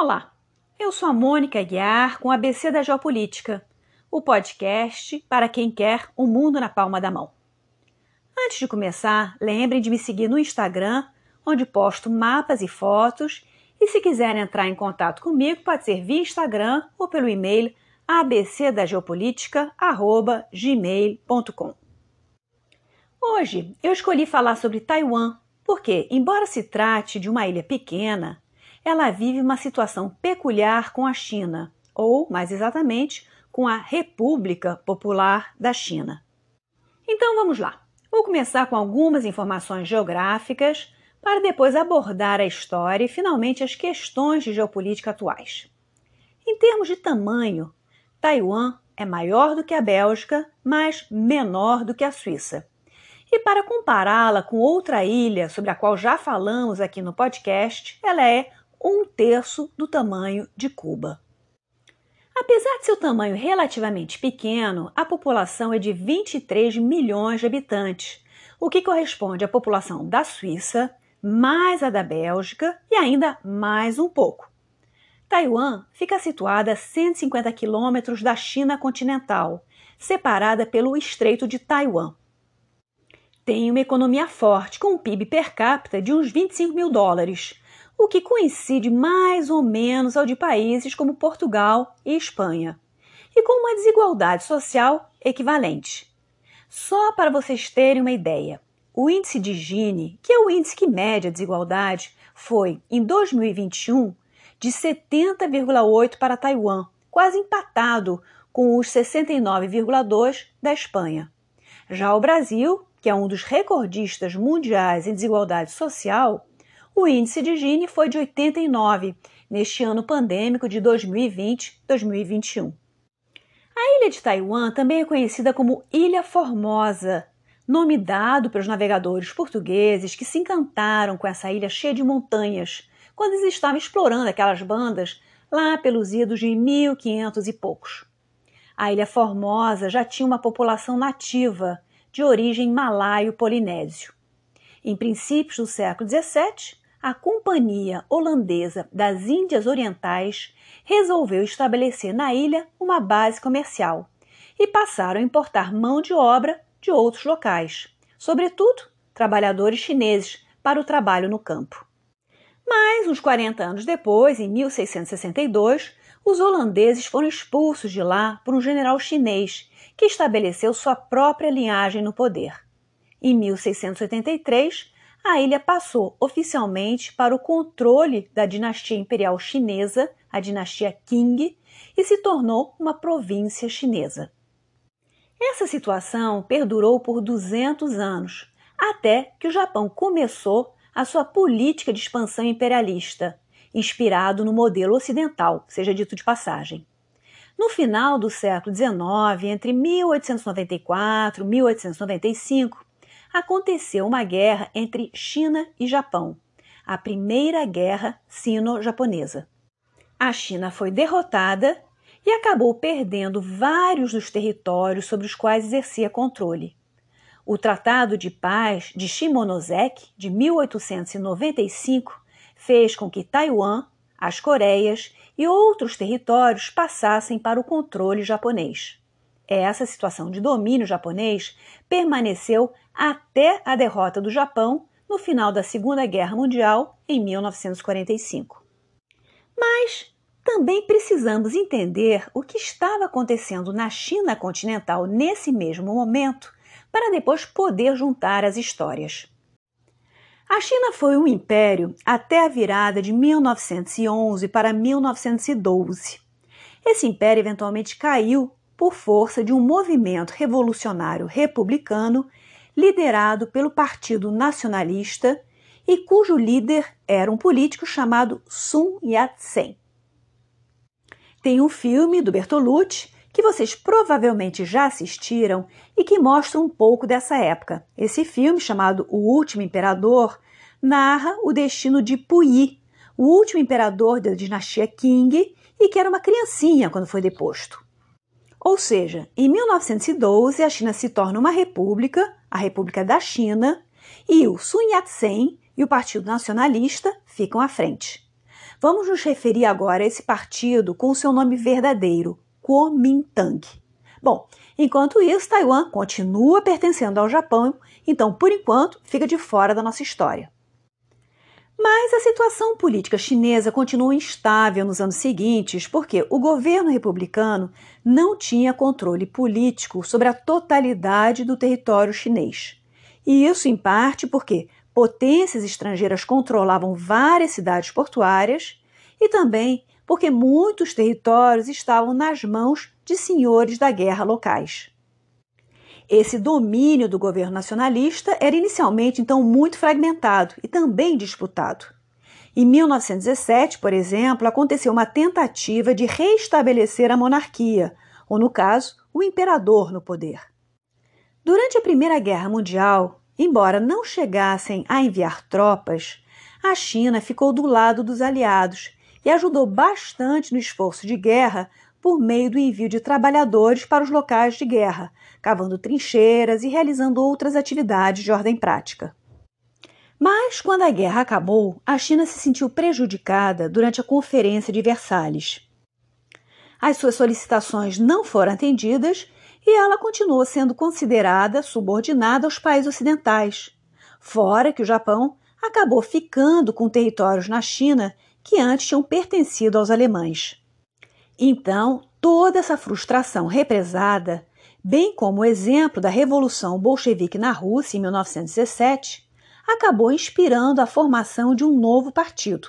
Olá, eu sou a Mônica Guiar com a ABC da Geopolítica, o podcast para quem quer o mundo na palma da mão. Antes de começar, lembrem de me seguir no Instagram, onde posto mapas e fotos, e se quiserem entrar em contato comigo, pode ser via Instagram ou pelo e-mail abcdageopolitica@gmail.com. Hoje eu escolhi falar sobre Taiwan, porque, embora se trate de uma ilha pequena, ela vive uma situação peculiar com a China, ou, mais exatamente, com a República Popular da China. Então vamos lá. Vou começar com algumas informações geográficas para depois abordar a história e finalmente as questões de geopolítica atuais. Em termos de tamanho, Taiwan é maior do que a Bélgica, mas menor do que a Suíça. E para compará-la com outra ilha sobre a qual já falamos aqui no podcast, ela é um terço do tamanho de Cuba. Apesar de seu tamanho relativamente pequeno, a população é de 23 milhões de habitantes, o que corresponde à população da Suíça, mais a da Bélgica e ainda mais um pouco. Taiwan fica situada a 150 quilômetros da China continental, separada pelo Estreito de Taiwan. Tem uma economia forte, com um PIB per capita de uns 25 mil dólares, o que coincide mais ou menos ao de países como Portugal e Espanha, e com uma desigualdade social equivalente. Só para vocês terem uma ideia, o índice de Gini, que é o índice que mede a desigualdade, foi, em 2021, de 70,8 para Taiwan, quase empatado com os 69,2 da Espanha. Já o Brasil, que é um dos recordistas mundiais em desigualdade social, o índice de Gini foi de 89 neste ano pandêmico de 2020-2021. A ilha de Taiwan também é conhecida como Ilha Formosa, nome dado pelos navegadores portugueses que se encantaram com essa ilha cheia de montanhas quando eles estavam explorando aquelas bandas lá pelos idos de 1500 e poucos. A Ilha Formosa já tinha uma população nativa de origem malaio-polinésio. Em princípios do século XVII, a Companhia Holandesa das Índias Orientais resolveu estabelecer na ilha uma base comercial e passaram a importar mão de obra de outros locais, sobretudo trabalhadores chineses, para o trabalho no campo. Mas, uns 40 anos depois, em 1662, os holandeses foram expulsos de lá por um general chinês que estabeleceu sua própria linhagem no poder. Em 1683, a ilha passou oficialmente para o controle da dinastia imperial chinesa, a dinastia Qing, e se tornou uma província chinesa. Essa situação perdurou por 200 anos, até que o Japão começou a sua política de expansão imperialista, inspirado no modelo ocidental, seja dito de passagem. No final do século XIX, entre 1894 e 1895, aconteceu uma guerra entre China e Japão, a Primeira Guerra Sino-Japonesa. A China foi derrotada e acabou perdendo vários dos territórios sobre os quais exercia controle. O Tratado de Paz de Shimonoseki, de 1895, fez com que Taiwan, as Coreias e outros territórios passassem para o controle japonês. Essa situação de domínio japonês permaneceu até a derrota do Japão no final da Segunda Guerra Mundial em 1945. Mas também precisamos entender o que estava acontecendo na China continental nesse mesmo momento para depois poder juntar as histórias. A China foi um império até a virada de 1911 para 1912. Esse império eventualmente caiu por força de um movimento revolucionário republicano liderado pelo Partido Nacionalista e cujo líder era um político chamado Sun Yat-sen. Tem um filme do Bertolucci que vocês provavelmente já assistiram e que mostra um pouco dessa época. Esse filme, chamado O Último Imperador, narra o destino de Puyi, o último imperador da dinastia Qing e que era uma criancinha quando foi deposto. Ou seja, em 1912 a China se torna uma república, a República da China, e o Sun Yat-sen e o Partido Nacionalista ficam à frente. Vamos nos referir agora a esse partido com o seu nome verdadeiro, Kuomintang. Bom, enquanto isso, Taiwan continua pertencendo ao Japão, então, por enquanto, fica de fora da nossa história. Mas a situação política chinesa continuou instável nos anos seguintes porque o governo republicano não tinha controle político sobre a totalidade do território chinês. E isso, em parte, porque potências estrangeiras controlavam várias cidades portuárias e também porque muitos territórios estavam nas mãos de senhores da guerra locais. Esse domínio do governo nacionalista era inicialmente então muito fragmentado e também disputado. Em 1917, por exemplo, aconteceu uma tentativa de restabelecer a monarquia, ou no caso, o imperador no poder. Durante a Primeira Guerra Mundial, embora não chegassem a enviar tropas, a China ficou do lado dos aliados e ajudou bastante no esforço de guerra por meio do envio de trabalhadores para os locais de guerra, cavando trincheiras e realizando outras atividades de ordem prática. Mas, quando a guerra acabou, a China se sentiu prejudicada durante a Conferência de Versalhes. As suas solicitações não foram atendidas e ela continuou sendo considerada subordinada aos países ocidentais. Fora que o Japão acabou ficando com territórios na China que antes tinham pertencido aos alemães. Então, toda essa frustração represada, bem como o exemplo da Revolução Bolchevique na Rússia em 1917, acabou inspirando a formação de um novo partido,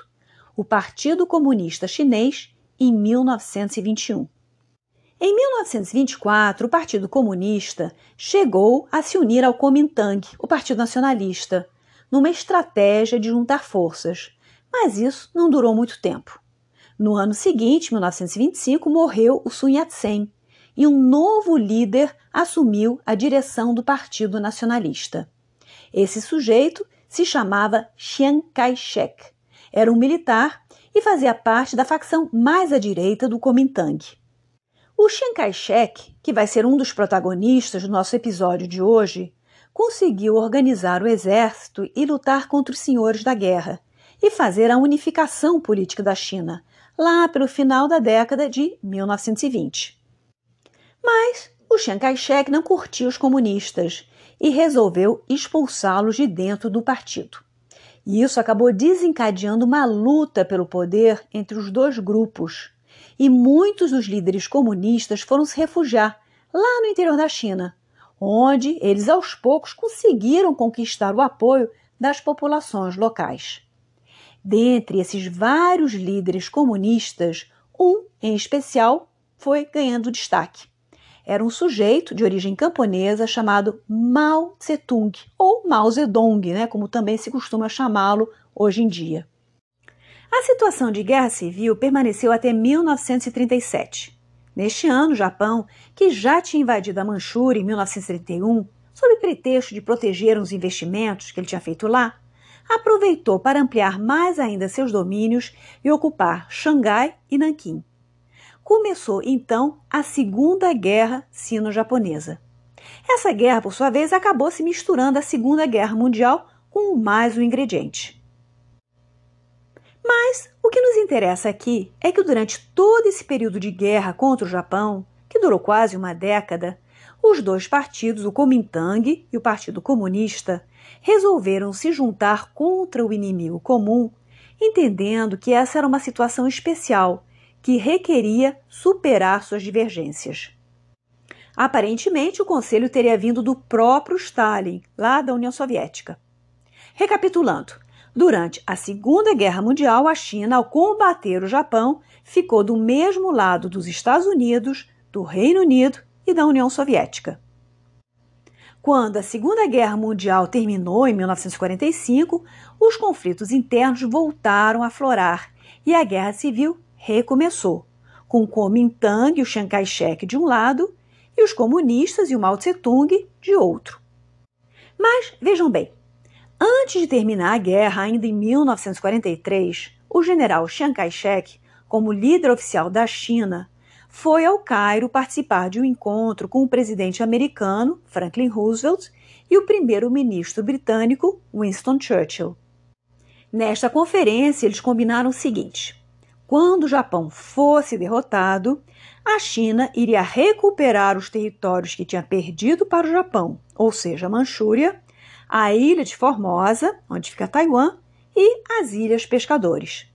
o Partido Comunista Chinês, em 1921. Em 1924, o Partido Comunista chegou a se unir ao Kuomintang, o Partido Nacionalista, numa estratégia de juntar forças, mas isso não durou muito tempo. No ano seguinte, 1925, morreu o Sun Yat-sen e um novo líder assumiu a direção do Partido Nacionalista. Esse sujeito se chamava Chiang Kai-shek. Era um militar e fazia parte da facção mais à direita do Kuomintang. O Chiang Kai-shek, que vai ser um dos protagonistas do nosso episódio de hoje, conseguiu organizar o exército e lutar contra os senhores da guerra e fazer a unificação política da China, lá pelo final da década de 1920. Mas o Chiang Kai-shek não curtia os comunistas e resolveu expulsá-los de dentro do partido. E isso acabou desencadeando uma luta pelo poder entre os dois grupos. E muitos dos líderes comunistas foram se refugiar lá no interior da China, onde eles aos poucos conseguiram conquistar o apoio das populações locais. Dentre esses vários líderes comunistas, um em especial foi ganhando destaque. Era um sujeito de origem camponesa chamado Mao Tse-tung, ou Mao Zedong, né, como também se costuma chamá-lo hoje em dia. A situação de guerra civil permaneceu até 1937. Neste ano, o Japão, que já tinha invadido a Manchúria em 1931, sob pretexto de proteger os investimentos que ele tinha feito lá, aproveitou para ampliar mais ainda seus domínios e ocupar Xangai e Nanquim. Começou então a Segunda Guerra Sino-Japonesa. Essa guerra, por sua vez, acabou se misturando à Segunda Guerra Mundial com mais um ingrediente. Mas o que nos interessa aqui é que durante todo esse período de guerra contra o Japão, que durou quase uma década, os dois partidos, o Kuomintang e o Partido Comunista, resolveram se juntar contra o inimigo comum, entendendo que essa era uma situação especial que requeria superar suas divergências. Aparentemente, o conselho teria vindo do próprio Stalin, lá da União Soviética. Recapitulando, durante a Segunda Guerra Mundial, a China, ao combater o Japão, ficou do mesmo lado dos Estados Unidos, do Reino Unido e da União Soviética. Quando a Segunda Guerra Mundial terminou em 1945, os conflitos internos voltaram a florar e a Guerra Civil recomeçou, com Kuomintang e o Chiang Kai-shek de um lado e os comunistas e o Mao Tse-tung de outro. Mas vejam bem, antes de terminar a guerra, ainda em 1943, o general Chiang Kai-shek, como líder oficial da China, foi ao Cairo participar de um encontro com o presidente americano Franklin Roosevelt e o primeiro-ministro britânico Winston Churchill. Nesta conferência, eles combinaram o seguinte: quando o Japão fosse derrotado, a China iria recuperar os territórios que tinha perdido para o Japão, ou seja, a Manchúria, a ilha de Formosa, onde fica Taiwan, e as Ilhas Pescadores.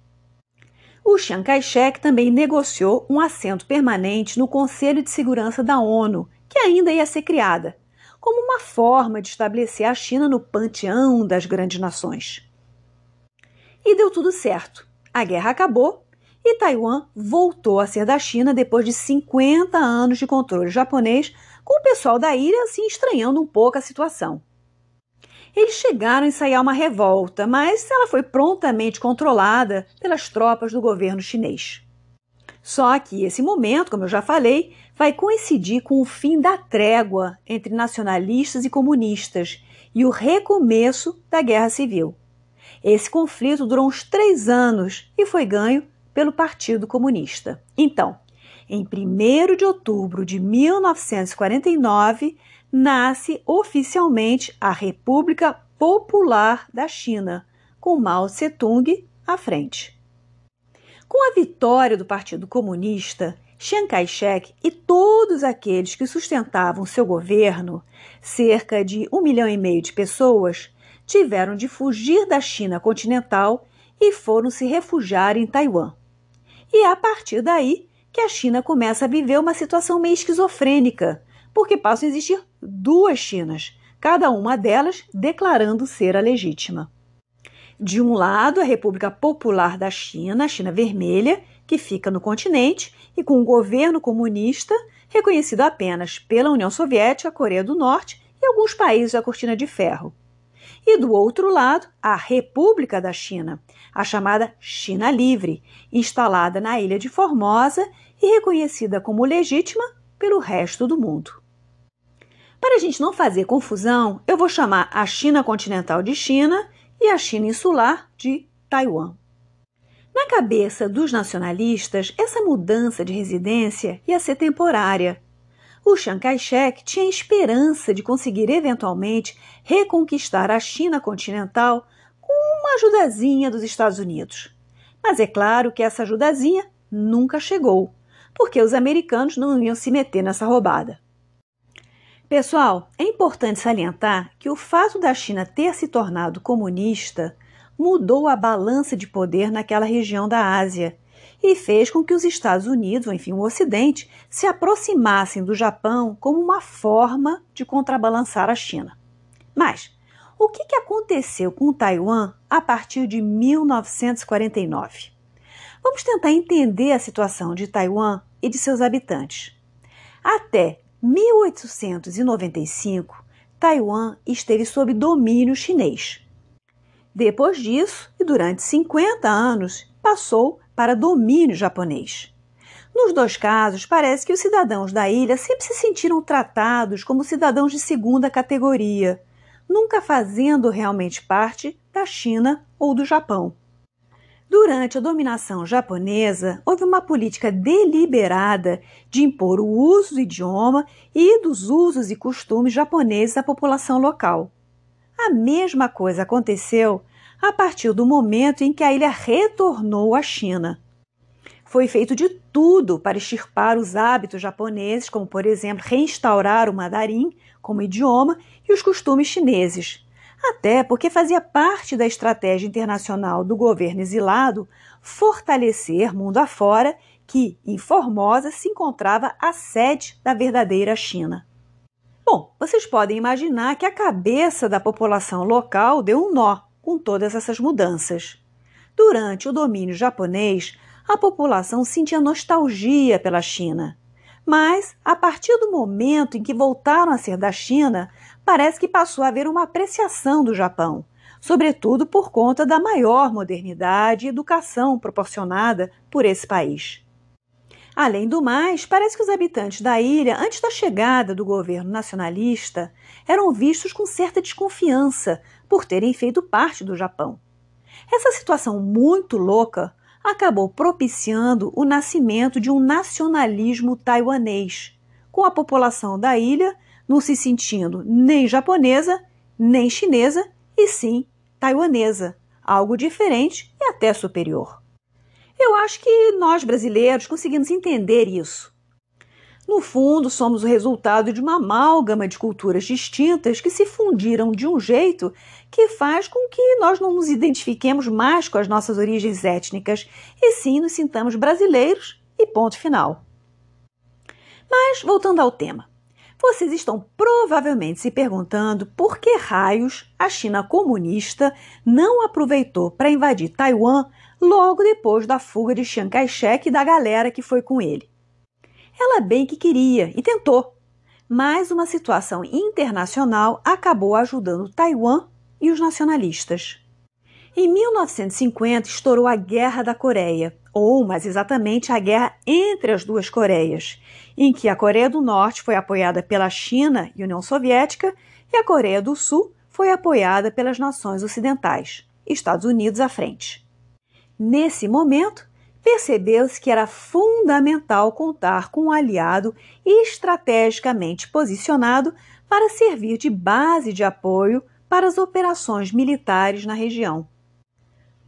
O Chiang Kai-shek também negociou um assento permanente no Conselho de Segurança da ONU, que ainda ia ser criada, como uma forma de estabelecer a China no panteão das grandes nações. E deu tudo certo. A guerra acabou e Taiwan voltou a ser da China depois de 50 anos de controle japonês, com o pessoal da ilha se estranhando um pouco a situação. Eles chegaram a ensaiar uma revolta, mas ela foi prontamente controlada pelas tropas do governo chinês. Só que esse momento, como eu já falei, vai coincidir com o fim da trégua entre nacionalistas e comunistas e o recomeço da Guerra Civil. Esse conflito durou uns três anos e foi ganho pelo Partido Comunista. Então, em 1 de outubro de 1949, nasce oficialmente a República Popular da China, com Mao Tse-tung à frente. Com a vitória do Partido Comunista, Chiang Kai-shek e todos aqueles que sustentavam seu governo, cerca de um milhão e meio de pessoas, tiveram de fugir da China continental e foram se refugiar em Taiwan. E é a partir daí que a China começa a viver uma situação meio esquizofrênica, porque passam a existir duas Chinas, cada uma delas declarando ser a legítima. De um lado, a República Popular da China, a China Vermelha, que fica no continente e com um governo comunista reconhecido apenas pela União Soviética, Coreia do Norte e alguns países da Cortina de Ferro. E do outro lado, a República da China, a chamada China Livre, instalada na ilha de Formosa e reconhecida como legítima pelo resto do mundo. Para a gente não fazer confusão, eu vou chamar a China continental de China e a China insular de Taiwan. Na cabeça dos nacionalistas, essa mudança de residência ia ser temporária. O Chiang Kai-shek tinha esperança de conseguir eventualmente reconquistar a China continental com uma ajudazinha dos Estados Unidos. Mas é claro que essa ajudazinha nunca chegou, porque os americanos não iam se meter nessa roubada. Pessoal, é importante salientar que o fato da China ter se tornado comunista mudou a balança de poder naquela região da Ásia e fez com que os Estados Unidos, ou enfim, o Ocidente, se aproximassem do Japão como uma forma de contrabalançar a China. Mas o que, que aconteceu com Taiwan a partir de 1949? Vamos tentar entender a situação de Taiwan e de seus habitantes. Até 1895, Taiwan esteve sob domínio chinês. Depois disso, e durante 50 anos, passou para domínio japonês. Nos dois casos, parece que os cidadãos da ilha sempre se sentiram tratados como cidadãos de segunda categoria, nunca fazendo realmente parte da China ou do Japão. Durante a dominação japonesa, houve uma política deliberada de impor o uso do idioma e dos usos e costumes japoneses à população local. A mesma coisa aconteceu a partir do momento em que a ilha retornou à China. Foi feito de tudo para extirpar os hábitos japoneses, como, por exemplo, reinstaurar o mandarim como idioma e os costumes chineses até porque fazia parte da estratégia internacional do governo exilado fortalecer mundo afora que, em Formosa, se encontrava a sede da verdadeira China. Bom, vocês podem imaginar que a cabeça da população local deu um nó com todas essas mudanças. Durante o domínio japonês, a população sentia nostalgia pela China. Mas, a partir do momento em que voltaram a ser da China, parece que passou a haver uma apreciação do Japão, sobretudo por conta da maior modernidade e educação proporcionada por esse país. Além do mais, parece que os habitantes da ilha, antes da chegada do governo nacionalista, eram vistos com certa desconfiança por terem feito parte do Japão. Essa situação muito louca acabou propiciando o nascimento de um nacionalismo taiwanês, com a população da ilha não se sentindo nem japonesa, nem chinesa, e sim taiwanesa, algo diferente e até superior. Eu acho que nós brasileiros conseguimos entender isso. No fundo, somos o resultado de uma amálgama de culturas distintas que se fundiram de um jeito que faz com que nós não nos identifiquemos mais com as nossas origens étnicas e sim nos sintamos brasileiros e ponto final. Mas, voltando ao tema, vocês estão provavelmente se perguntando por que raios a China comunista não aproveitou para invadir Taiwan logo depois da fuga de Chiang Kai-shek e da galera que foi com ele. Ela bem que queria e tentou, mas uma situação internacional acabou ajudando Taiwan e os nacionalistas. Em 1950 estourou a Guerra da Coreia, ou mais exatamente a guerra entre as duas Coreias, em que a Coreia do Norte foi apoiada pela China e União Soviética e a Coreia do Sul foi apoiada pelas nações ocidentais, Estados Unidos à frente. Nesse momento, percebeu-se que era fundamental contar com um aliado estrategicamente posicionado para servir de base de apoio para as operações militares na região.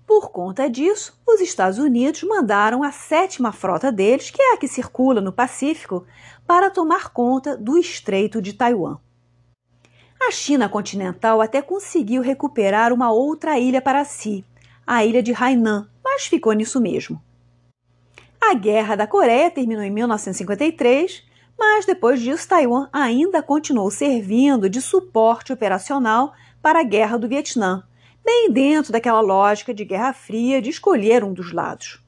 Por conta disso, os Estados Unidos mandaram a sétima frota deles, que é a que circula no Pacífico, para tomar conta do Estreito de Taiwan. A China continental até conseguiu recuperar uma outra ilha para si, a ilha de Hainan, mas ficou nisso mesmo. A Guerra da Coreia terminou em 1953, mas depois disso Taiwan ainda continuou servindo de suporte operacional para a Guerra do Vietnã, bem dentro daquela lógica de Guerra Fria de escolher um dos lados.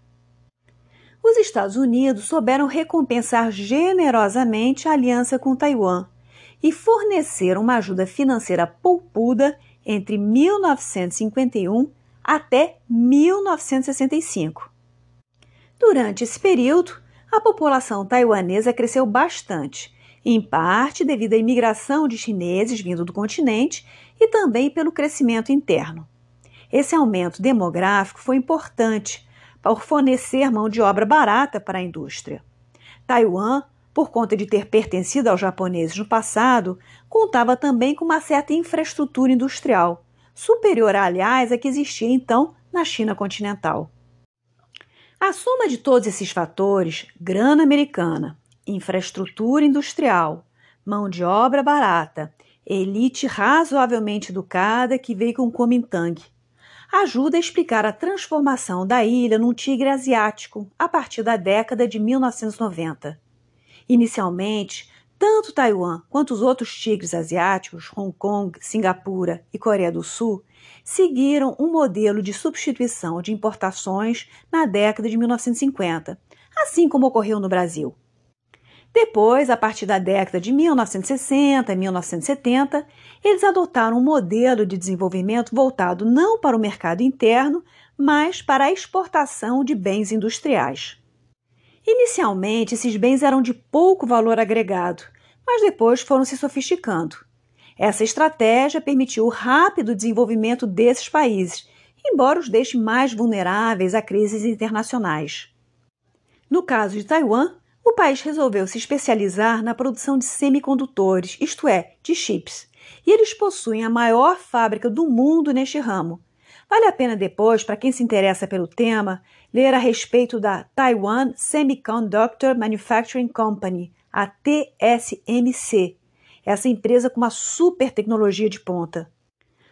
Os Estados Unidos souberam recompensar generosamente a aliança com Taiwan e forneceram uma ajuda financeira poupuda entre 1951 até 1965. Durante esse período, a população taiwanesa cresceu bastante, em parte devido à imigração de chineses vindo do continente e também pelo crescimento interno. Esse aumento demográfico foi importante por fornecer mão de obra barata para a indústria. Taiwan, por conta de ter pertencido aos japoneses no passado, contava também com uma certa infraestrutura industrial, superior, aliás, à que existia então na China continental. A soma de todos esses fatores, grana americana, infraestrutura industrial, mão de obra barata, elite razoavelmente educada que veio com Kuomintang, ajuda a explicar a transformação da ilha num tigre asiático a partir da década de 1990. Inicialmente, tanto Taiwan quanto os outros tigres asiáticos, Hong Kong, Singapura e Coreia do Sul, seguiram um modelo de substituição de importações na década de 1950, assim como ocorreu no Brasil. Depois, a partir da década de 1960 e 1970, eles adotaram um modelo de desenvolvimento voltado não para o mercado interno, mas para a exportação de bens industriais. Inicialmente, esses bens eram de pouco valor agregado, mas depois foram se sofisticando. Essa estratégia permitiu o rápido desenvolvimento desses países, embora os deixe mais vulneráveis a crises internacionais. No caso de Taiwan, o país resolveu se especializar na produção de semicondutores, isto é, de chips, e eles possuem a maior fábrica do mundo neste ramo, Vale a pena depois, para quem se interessa pelo tema, ler a respeito da Taiwan Semiconductor Manufacturing Company, a TSMC, essa empresa com uma super tecnologia de ponta.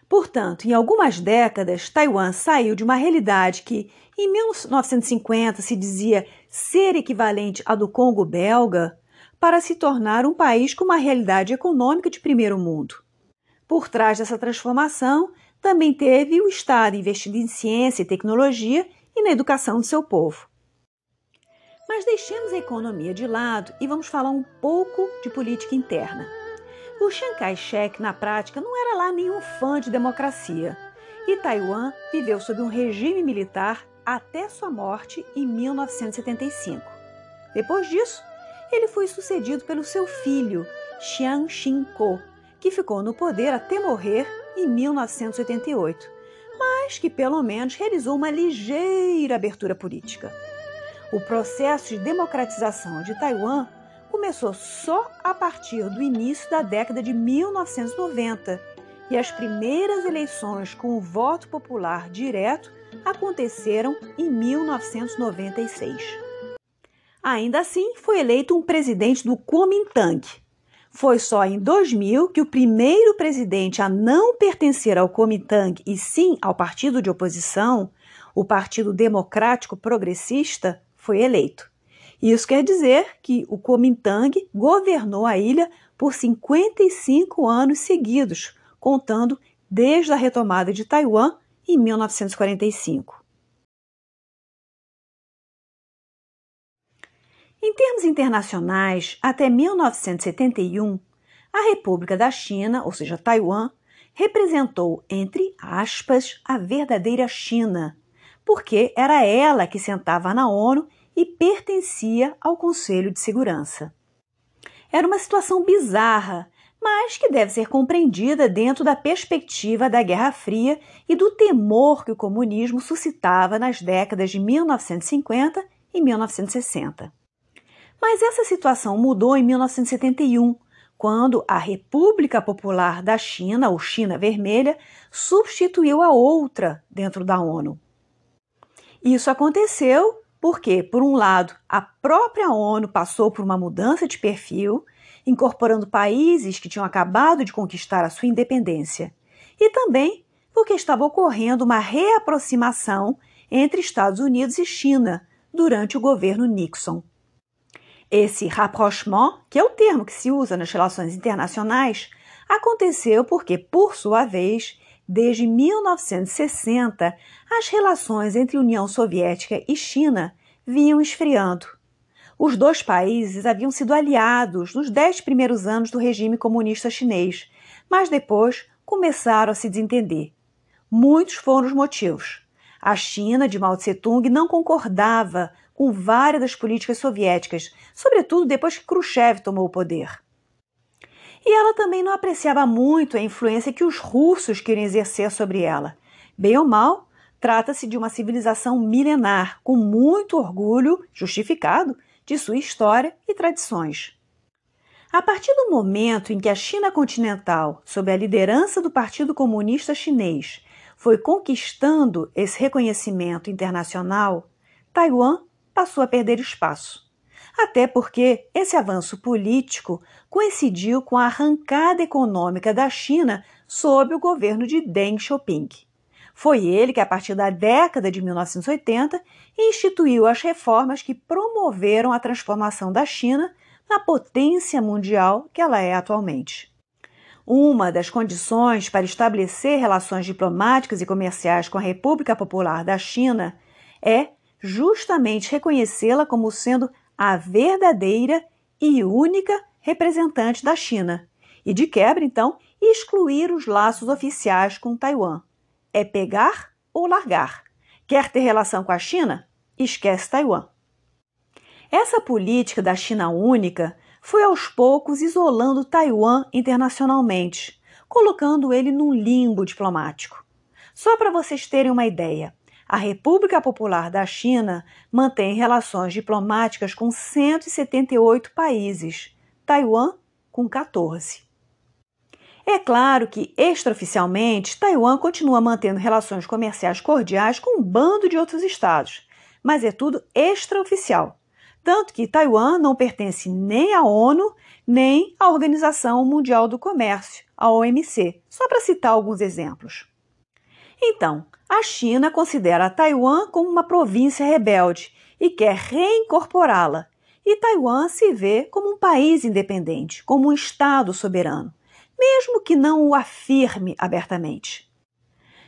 Portanto, em algumas décadas, Taiwan saiu de uma realidade que, em 1950, se dizia ser equivalente à do Congo belga, para se tornar um país com uma realidade econômica de primeiro mundo. Por trás dessa transformação também teve o Estado investindo em ciência e tecnologia e na educação do seu povo. Mas deixemos a economia de lado e vamos falar um pouco de política interna. O Chiang Kai-shek, na prática, não era lá nenhum fã de democracia, e Taiwan viveu sob um regime militar até sua morte em 1975. Depois disso, ele foi sucedido pelo seu filho, Chiang Ching-kuo, que ficou no poder até morrer em 1988, mas que pelo menos realizou uma ligeira abertura política. O processo de democratização de Taiwan começou só a partir do início da década de 1990 e as primeiras eleições com o voto popular direto aconteceram em 1996. Ainda assim, foi eleito um presidente do Kuomintang. Foi só em 2000 que o primeiro presidente a não pertencer ao Kuomintang e sim ao partido de oposição, o Partido Democrático Progressista, foi eleito. Isso quer dizer que o Kuomintang governou a ilha por 55 anos seguidos, contando desde a retomada de Taiwan em 1945. Em termos internacionais, até 1971, a República da China, ou seja, Taiwan, representou, entre aspas, a verdadeira China, porque era ela que sentava na ONU e pertencia ao Conselho de Segurança. Era uma situação bizarra, mas que deve ser compreendida dentro da perspectiva da Guerra Fria e do temor que o comunismo suscitava nas décadas de 1950 e 1960. Mas essa situação mudou em 1971, quando a República Popular da China, ou China Vermelha, substituiu a outra dentro da ONU. Isso aconteceu porque, por um lado, a própria ONU passou por uma mudança de perfil, incorporando países que tinham acabado de conquistar a sua independência, e também porque estava ocorrendo uma reaproximação entre Estados Unidos e China durante o governo Nixon. Esse rapprochement, que é o termo que se usa nas relações internacionais, aconteceu porque, por sua vez, desde 1960, as relações entre União Soviética e China vinham esfriando. Os dois países haviam sido aliados nos dez primeiros anos do regime comunista chinês, mas depois começaram a se desentender. Muitos foram os motivos. A China de Mao Tse-tung não concordava com várias das políticas soviéticas, sobretudo depois que Khrushchev tomou o poder. E ela também não apreciava muito a influência que os russos queriam exercer sobre ela. Bem ou mal, trata-se de uma civilização milenar, com muito orgulho, justificado, de sua história e tradições. A partir do momento em que a China continental, sob a liderança do Partido Comunista Chinês, foi conquistando esse reconhecimento internacional, Taiwan passou a perder espaço. Até porque esse avanço político coincidiu com a arrancada econômica da China sob o governo de Deng Xiaoping. Foi ele que, a partir da década de 1980, instituiu as reformas que promoveram a transformação da China na potência mundial que ela é atualmente. Uma das condições para estabelecer relações diplomáticas e comerciais com a República Popular da China é justamente reconhecê-la como sendo a verdadeira e única representante da China, e de quebra, então, excluir os laços oficiais com Taiwan. É pegar ou largar. Quer ter relação com a China? Esquece Taiwan. Essa política da China única foi aos poucos isolando Taiwan internacionalmente, colocando ele num limbo diplomático. Só para vocês terem uma ideia, a República Popular da China mantém relações diplomáticas com 178 países, Taiwan com 14. É claro que, extraoficialmente, Taiwan continua mantendo relações comerciais cordiais com um bando de outros estados, mas é tudo extraoficial. Tanto que Taiwan não pertence nem à ONU, nem à Organização Mundial do Comércio, a OMC, só para citar alguns exemplos. Então, a China considera Taiwan como uma província rebelde e quer reincorporá-la, e Taiwan se vê como um país independente, como um Estado soberano, mesmo que não o afirme abertamente.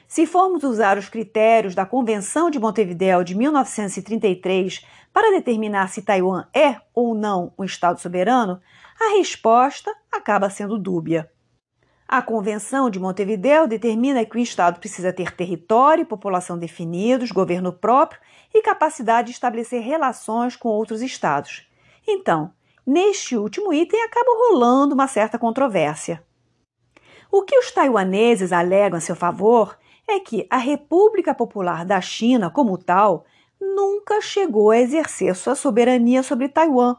Se formos usar os critérios da Convenção de Montevideo de 1933 para determinar se Taiwan é ou não um Estado soberano, a resposta acaba sendo dúbia. A Convenção de Montevideo determina que o Estado precisa ter território e população definidos, governo próprio e capacidade de estabelecer relações com outros Estados. Então, neste último item acaba rolando uma certa controvérsia. O que os taiwaneses alegam a seu favor é que a República Popular da China, como tal, nunca chegou a exercer sua soberania sobre Taiwan,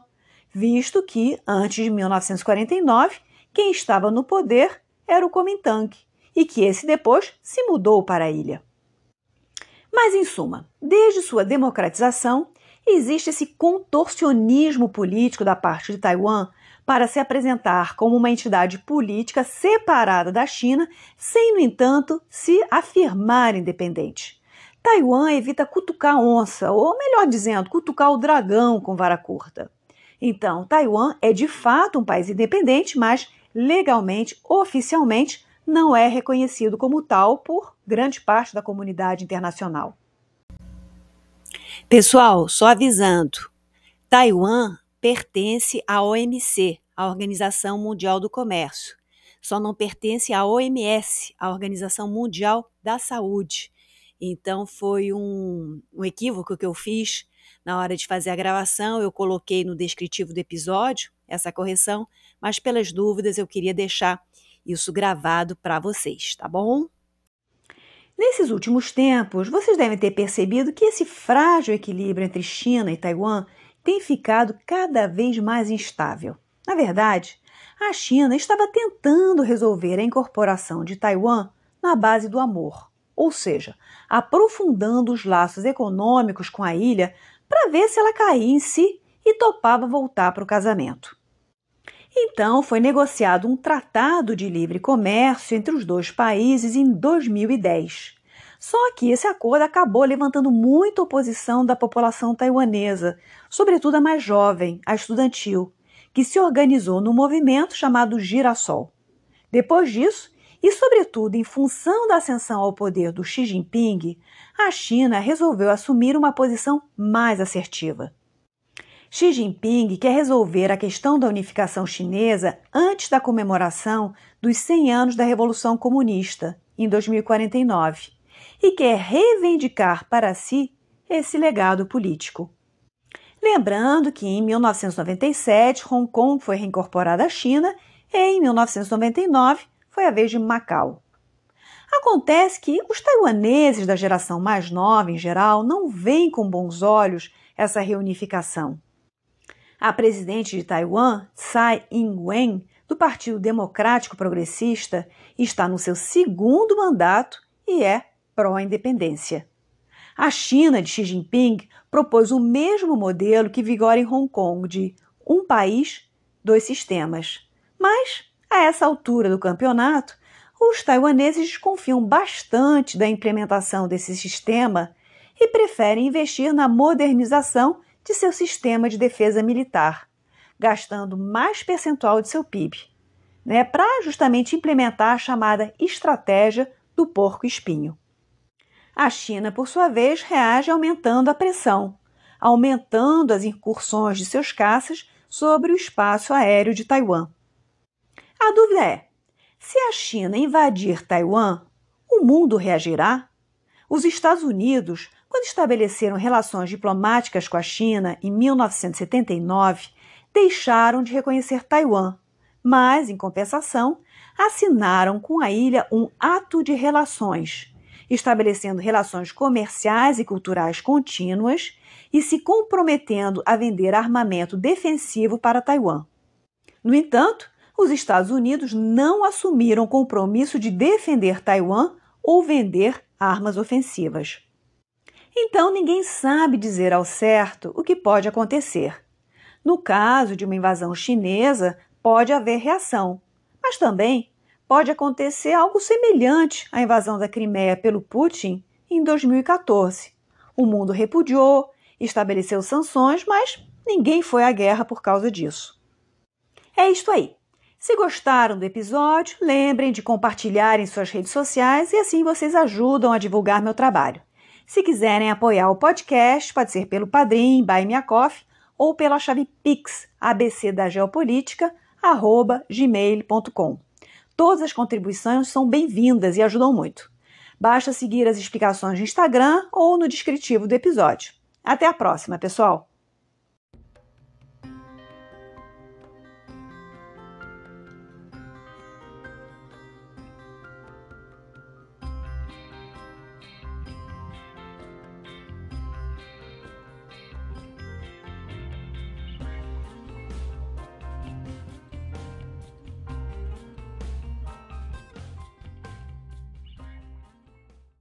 visto que, antes de 1949, quem estava no poder era o Kuomintang, e que esse depois se mudou para a ilha. Mas, em suma, desde sua democratização, existe esse contorcionismo político da parte de Taiwan para se apresentar como uma entidade política separada da China, sem, no entanto, se afirmar independente. Taiwan evita cutucar onça, ou melhor dizendo, cutucar o dragão com vara curta. Então, Taiwan é de fato um país independente, mas legalmente, oficialmente, não é reconhecido como tal por grande parte da comunidade internacional. Pessoal, só avisando: Taiwan pertence à OMC, a Organização Mundial do Comércio. Só não pertence à OMS, a Organização Mundial da Saúde. Então foi um, um equívoco que eu fiz na hora de fazer a gravação. Eu coloquei no descritivo do episódio essa correção, mas pelas dúvidas eu queria deixar isso gravado para vocês, tá bom? Nesses últimos tempos, vocês devem ter percebido que esse frágil equilíbrio entre China e Taiwan tem ficado cada vez mais instável. Na verdade, a China estava tentando resolver a incorporação de Taiwan na base do amor, ou seja, aprofundando os laços econômicos com a ilha para ver se ela caía em si e topava voltar para o casamento. Então, foi negociado um tratado de livre comércio entre os dois países em 2010. Só que esse acordo acabou levantando muita oposição da população taiwanesa, sobretudo a mais jovem, a estudantil, que se organizou no movimento chamado Girassol. Depois disso, e sobretudo em função da ascensão ao poder do Xi Jinping, a China resolveu assumir uma posição mais assertiva. Xi Jinping quer resolver a questão da unificação chinesa antes da comemoração dos 100 anos da Revolução Comunista, em 2049, e quer reivindicar para si esse legado político. Lembrando que em 1997 Hong Kong foi reincorporada à China e em 1999 foi a vez de Macau. Acontece que os taiwaneses da geração mais nova, em geral, não veem com bons olhos essa reunificação. A presidente de Taiwan, Tsai Ing-wen, do Partido Democrático Progressista, está no seu segundo mandato e é pró-independência. A China de Xi Jinping propôs o mesmo modelo que vigora em Hong Kong de um país, dois sistemas. Mas, a essa altura do campeonato, os taiwaneses desconfiam bastante da implementação desse sistema e preferem investir na modernização de seu sistema de defesa militar, gastando mais percentual de seu PIB, né, para justamente implementar a chamada estratégia do porco-espinho. A China, por sua vez, reage aumentando a pressão, aumentando as incursões de seus caças sobre o espaço aéreo de Taiwan. A dúvida é: se a China invadir Taiwan, o mundo reagirá? Os Estados Unidos quando estabeleceram relações diplomáticas com a China em 1979, deixaram de reconhecer Taiwan, mas, em compensação, assinaram com a ilha um ato de relações, estabelecendo relações comerciais e culturais contínuas e se comprometendo a vender armamento defensivo para Taiwan. No entanto, os Estados Unidos não assumiram compromisso de defender Taiwan ou vender armas ofensivas. Então ninguém sabe dizer ao certo o que pode acontecer. No caso de uma invasão chinesa, pode haver reação, mas também pode acontecer algo semelhante à invasão da Crimeia pelo Putin em 2014. O mundo repudiou, estabeleceu sanções, mas ninguém foi à guerra por causa disso. É isto aí. Se gostaram do episódio, lembrem de compartilhar em suas redes sociais e assim vocês ajudam a divulgar meu trabalho. Se quiserem apoiar o podcast, pode ser pelo Padrim, Buy Me a Coffee, ou pela chave Pix, abcdageopolitica@gmail.com. Todas as contribuições são bem-vindas e ajudam muito. Basta seguir as explicações no Instagram ou no descritivo do episódio. Até a próxima, pessoal!